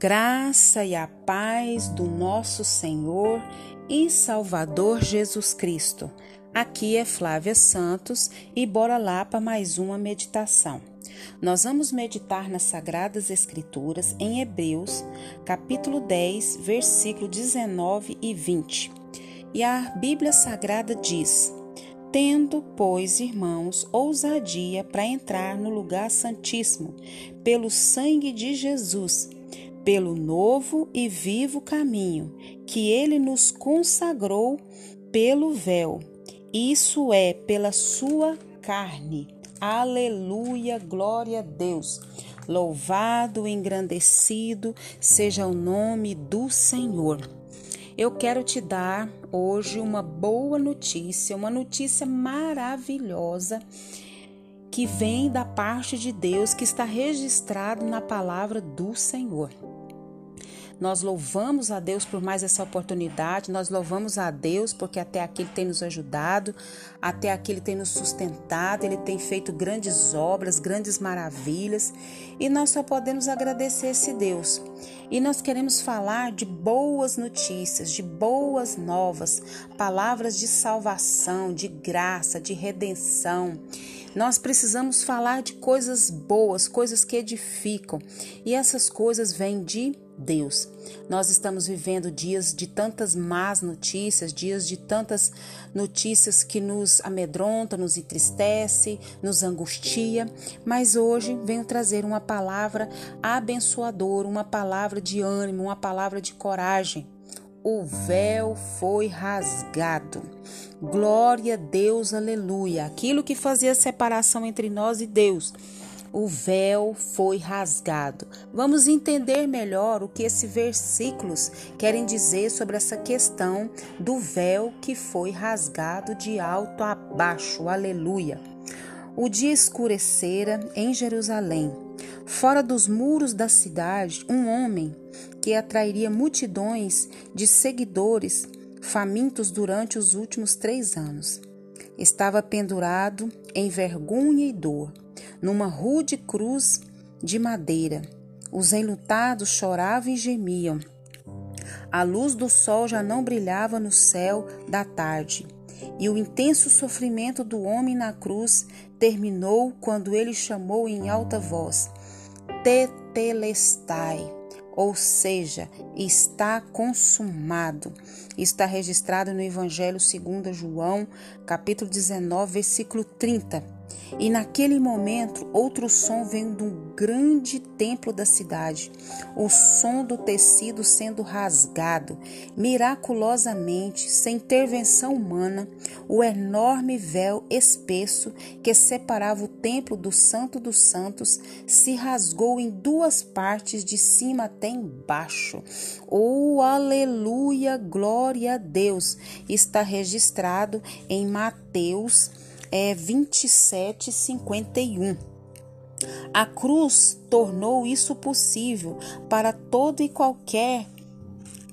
graça e a paz do nosso Senhor e Salvador Jesus Cristo. Aqui é Flávia Santos e bora lá para mais uma meditação. Nós vamos meditar nas Sagradas Escrituras em Hebreus, capítulo 10, versículo 19 e 20. E a Bíblia Sagrada diz: Tendo, pois, irmãos, ousadia para entrar no lugar santíssimo, pelo sangue de Jesus, pelo novo e vivo caminho que ele nos consagrou pelo véu, isso é, pela sua carne. Aleluia, glória a Deus. Louvado, engrandecido seja o nome do Senhor. Eu quero te dar hoje uma boa notícia, uma notícia maravilhosa que vem da parte de Deus, que está registrado na palavra do Senhor. Nós louvamos a Deus por mais essa oportunidade, nós louvamos a Deus porque até aqui Ele tem nos ajudado, até aqui Ele tem nos sustentado, Ele tem feito grandes obras, grandes maravilhas e nós só podemos agradecer esse Deus. E nós queremos falar de boas notícias, de boas novas, palavras de salvação, de graça, de redenção. Nós precisamos falar de coisas boas, coisas que edificam, e essas coisas vêm de Deus. Nós estamos vivendo dias de tantas más notícias, dias de tantas notícias que nos amedrontam, nos entristece, nos angustia, mas hoje venho trazer uma palavra abençoadora, uma palavra de ânimo, uma palavra de coragem o véu foi rasgado. Glória a Deus, aleluia. Aquilo que fazia separação entre nós e Deus, o véu foi rasgado. Vamos entender melhor o que esses versículos querem dizer sobre essa questão do véu que foi rasgado de alto a baixo. Aleluia. O dia escurecera em Jerusalém. Fora dos muros da cidade, um homem que atrairia multidões de seguidores famintos durante os últimos três anos. Estava pendurado em vergonha e dor, numa rude cruz de madeira. Os enlutados choravam e gemiam. A luz do sol já não brilhava no céu da tarde, e o intenso sofrimento do homem na cruz terminou quando ele chamou em alta voz: Tetelestai ou seja, está consumado. Está registrado no Evangelho segundo João, capítulo 19, versículo 30. E naquele momento, outro som veio de um grande templo da cidade, o som do tecido sendo rasgado. Miraculosamente, sem intervenção humana, o enorme véu espesso que separava o templo do Santo dos Santos se rasgou em duas partes, de cima até embaixo. Oh, aleluia, glória a Deus! Está registrado em Mateus é 27:51. A cruz tornou isso possível para todo e qualquer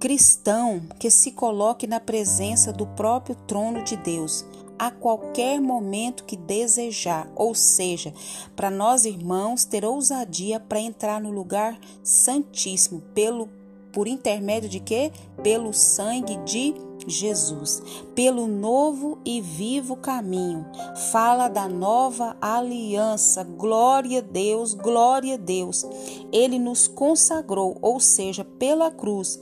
cristão que se coloque na presença do próprio trono de Deus a qualquer momento que desejar, ou seja, para nós irmãos ter ousadia para entrar no lugar santíssimo pelo por intermédio de quê? Pelo sangue de Jesus, pelo novo e vivo caminho. Fala da nova aliança. Glória a Deus, glória a Deus. Ele nos consagrou, ou seja, pela cruz,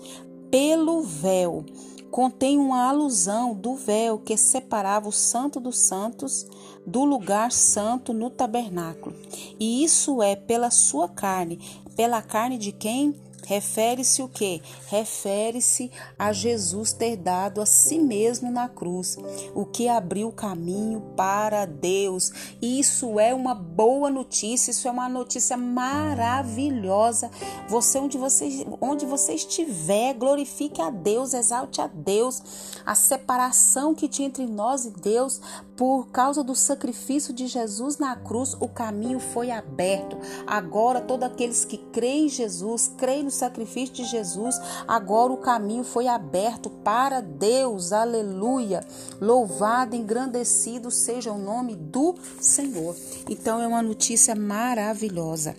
pelo véu. Contém uma alusão do véu que separava o Santo dos Santos do lugar santo no tabernáculo. E isso é pela sua carne. Pela carne de quem? Refere-se o que? Refere-se a Jesus ter dado a si mesmo na cruz, o que abriu o caminho para Deus. Isso é uma boa notícia, isso é uma notícia maravilhosa. Você onde você onde você estiver, glorifique a Deus, exalte a Deus. A separação que tinha entre nós e Deus por causa do sacrifício de Jesus na cruz, o caminho foi aberto. Agora todos aqueles que creem em Jesus, creem no sacrifício de Jesus, agora o caminho foi aberto para Deus. Aleluia. Louvado, engrandecido seja o nome do Senhor. Então é uma notícia maravilhosa.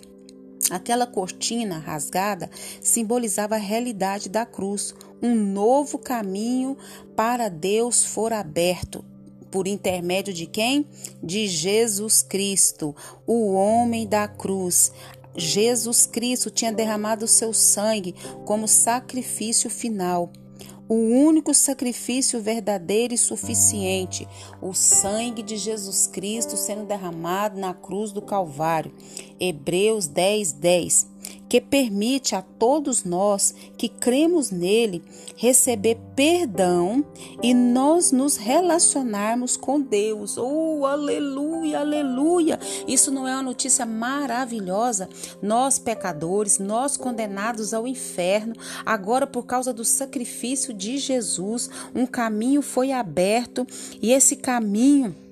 Aquela cortina rasgada simbolizava a realidade da cruz. Um novo caminho para Deus for aberto. Por intermédio de quem? De Jesus Cristo, o homem da cruz. Jesus Cristo tinha derramado seu sangue como sacrifício final o único sacrifício verdadeiro e suficiente, o sangue de Jesus Cristo sendo derramado na cruz do Calvário. Hebreus 10, 10 que permite a todos nós que cremos nele receber perdão e nós nos relacionarmos com Deus. Oh, aleluia, aleluia! Isso não é uma notícia maravilhosa? Nós, pecadores, nós condenados ao inferno, agora por causa do sacrifício de Jesus, um caminho foi aberto e esse caminho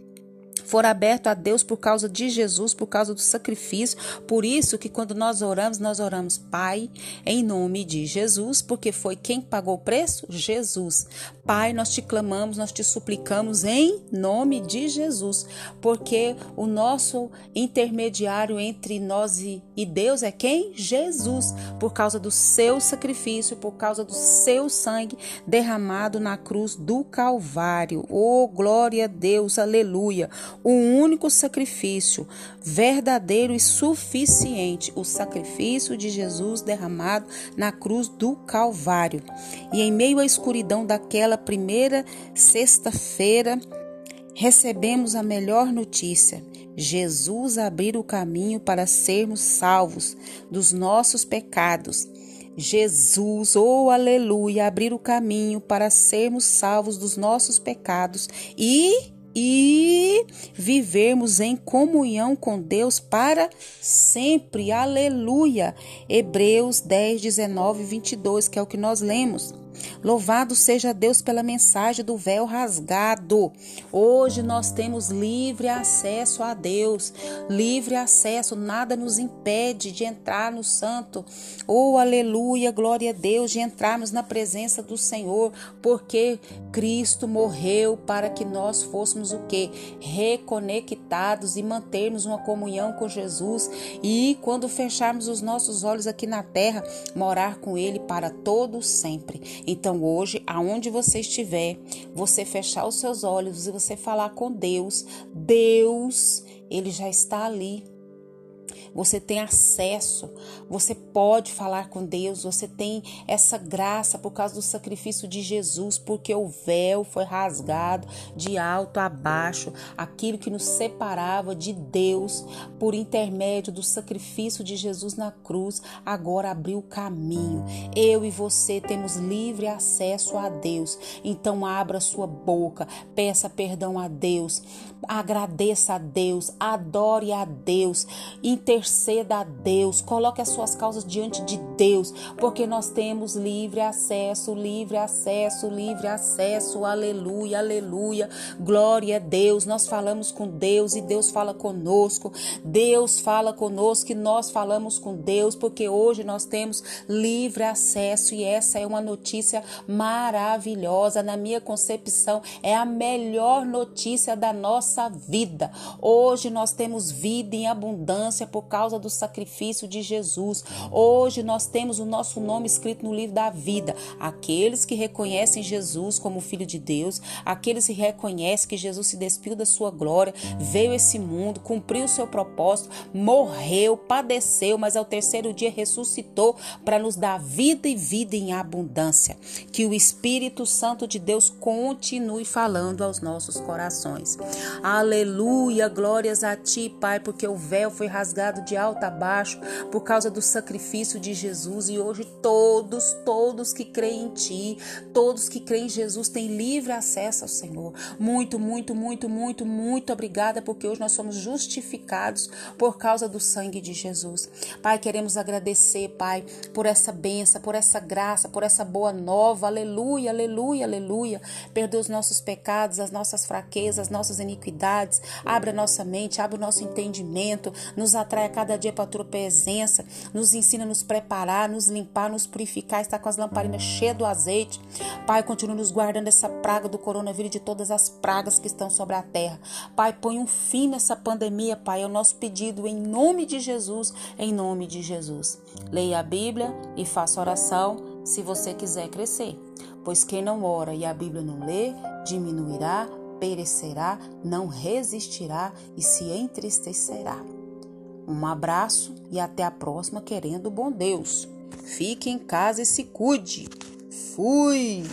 for aberto a Deus por causa de Jesus, por causa do sacrifício. Por isso que quando nós oramos, nós oramos Pai em nome de Jesus, porque foi quem pagou o preço? Jesus. Pai, nós te clamamos, nós te suplicamos em nome de Jesus, porque o nosso intermediário entre nós e, Deus é quem? Jesus, por causa do seu sacrifício, por causa do seu sangue derramado na cruz do Calvário. Oh, glória a Deus, aleluia o único sacrifício verdadeiro e suficiente, o sacrifício de Jesus derramado na cruz do Calvário. E em meio à escuridão daquela primeira sexta-feira, recebemos a melhor notícia. Jesus abriu o caminho para sermos salvos dos nossos pecados. Jesus, oh aleluia, abrir o caminho para sermos salvos dos nossos pecados e e vivermos em comunhão com Deus para sempre. Aleluia. Hebreus 10, 19 e 22, que é o que nós lemos. Louvado seja Deus pela mensagem do véu rasgado. Hoje nós temos livre acesso a Deus, livre acesso, nada nos impede de entrar no santo. Oh, aleluia, glória a Deus, de entrarmos na presença do Senhor, porque Cristo morreu para que nós fôssemos o que? Reconectados e mantermos uma comunhão com Jesus e quando fecharmos os nossos olhos aqui na terra, morar com ele para todo sempre. Então hoje, aonde você estiver, você fechar os seus olhos e você falar com Deus, Deus, ele já está ali você tem acesso, você pode falar com Deus, você tem essa graça por causa do sacrifício de Jesus, porque o véu foi rasgado de alto a baixo, aquilo que nos separava de Deus por intermédio do sacrifício de Jesus na cruz, agora abriu o caminho. Eu e você temos livre acesso a Deus. Então abra sua boca, peça perdão a Deus, agradeça a Deus, adore a Deus, interceda interceda a Deus, coloque as suas causas diante de Deus, porque nós temos livre acesso, livre acesso, livre acesso. Aleluia, aleluia. Glória a Deus. Nós falamos com Deus e Deus fala conosco. Deus fala conosco e nós falamos com Deus, porque hoje nós temos livre acesso e essa é uma notícia maravilhosa. Na minha concepção, é a melhor notícia da nossa vida. Hoje nós temos vida em abundância por causa do sacrifício de Jesus. Hoje nós temos o nosso nome escrito no livro da vida. Aqueles que reconhecem Jesus como Filho de Deus, aqueles que reconhecem que Jesus se despiu da sua glória, veio esse mundo, cumpriu o seu propósito, morreu, padeceu, mas ao terceiro dia ressuscitou para nos dar vida e vida em abundância. Que o Espírito Santo de Deus continue falando aos nossos corações. Aleluia, glórias a ti, Pai, porque o véu foi rasgado de alto a baixo por causa do sacrifício de Jesus e hoje todos, todos que creem em ti, todos que creem em Jesus têm livre acesso ao Senhor. Muito, muito, muito, muito, muito obrigada porque hoje nós somos justificados por causa do sangue de Jesus. Pai, queremos agradecer, Pai, por essa benção, por essa graça, por essa boa nova. Aleluia, aleluia, aleluia. Perdoa os nossos pecados, as nossas fraquezas, as nossas iniquidades. Abra nossa mente, abre o nosso entendimento, nos atrai a cada dia para a tua presença, nos ensina a nos preparar, nos limpar, nos purificar, estar com as lamparinas cheias do azeite. Pai, continua nos guardando essa praga do coronavírus e de todas as pragas que estão sobre a terra. Pai, põe um fim nessa pandemia, Pai, é o nosso pedido em nome de Jesus, em nome de Jesus. Leia a Bíblia e faça oração se você quiser crescer. Pois quem não ora e a Bíblia não lê, diminuirá, perecerá, não resistirá e se entristecerá. Um abraço e até a próxima, querendo bom Deus. Fique em casa e se cuide. Fui!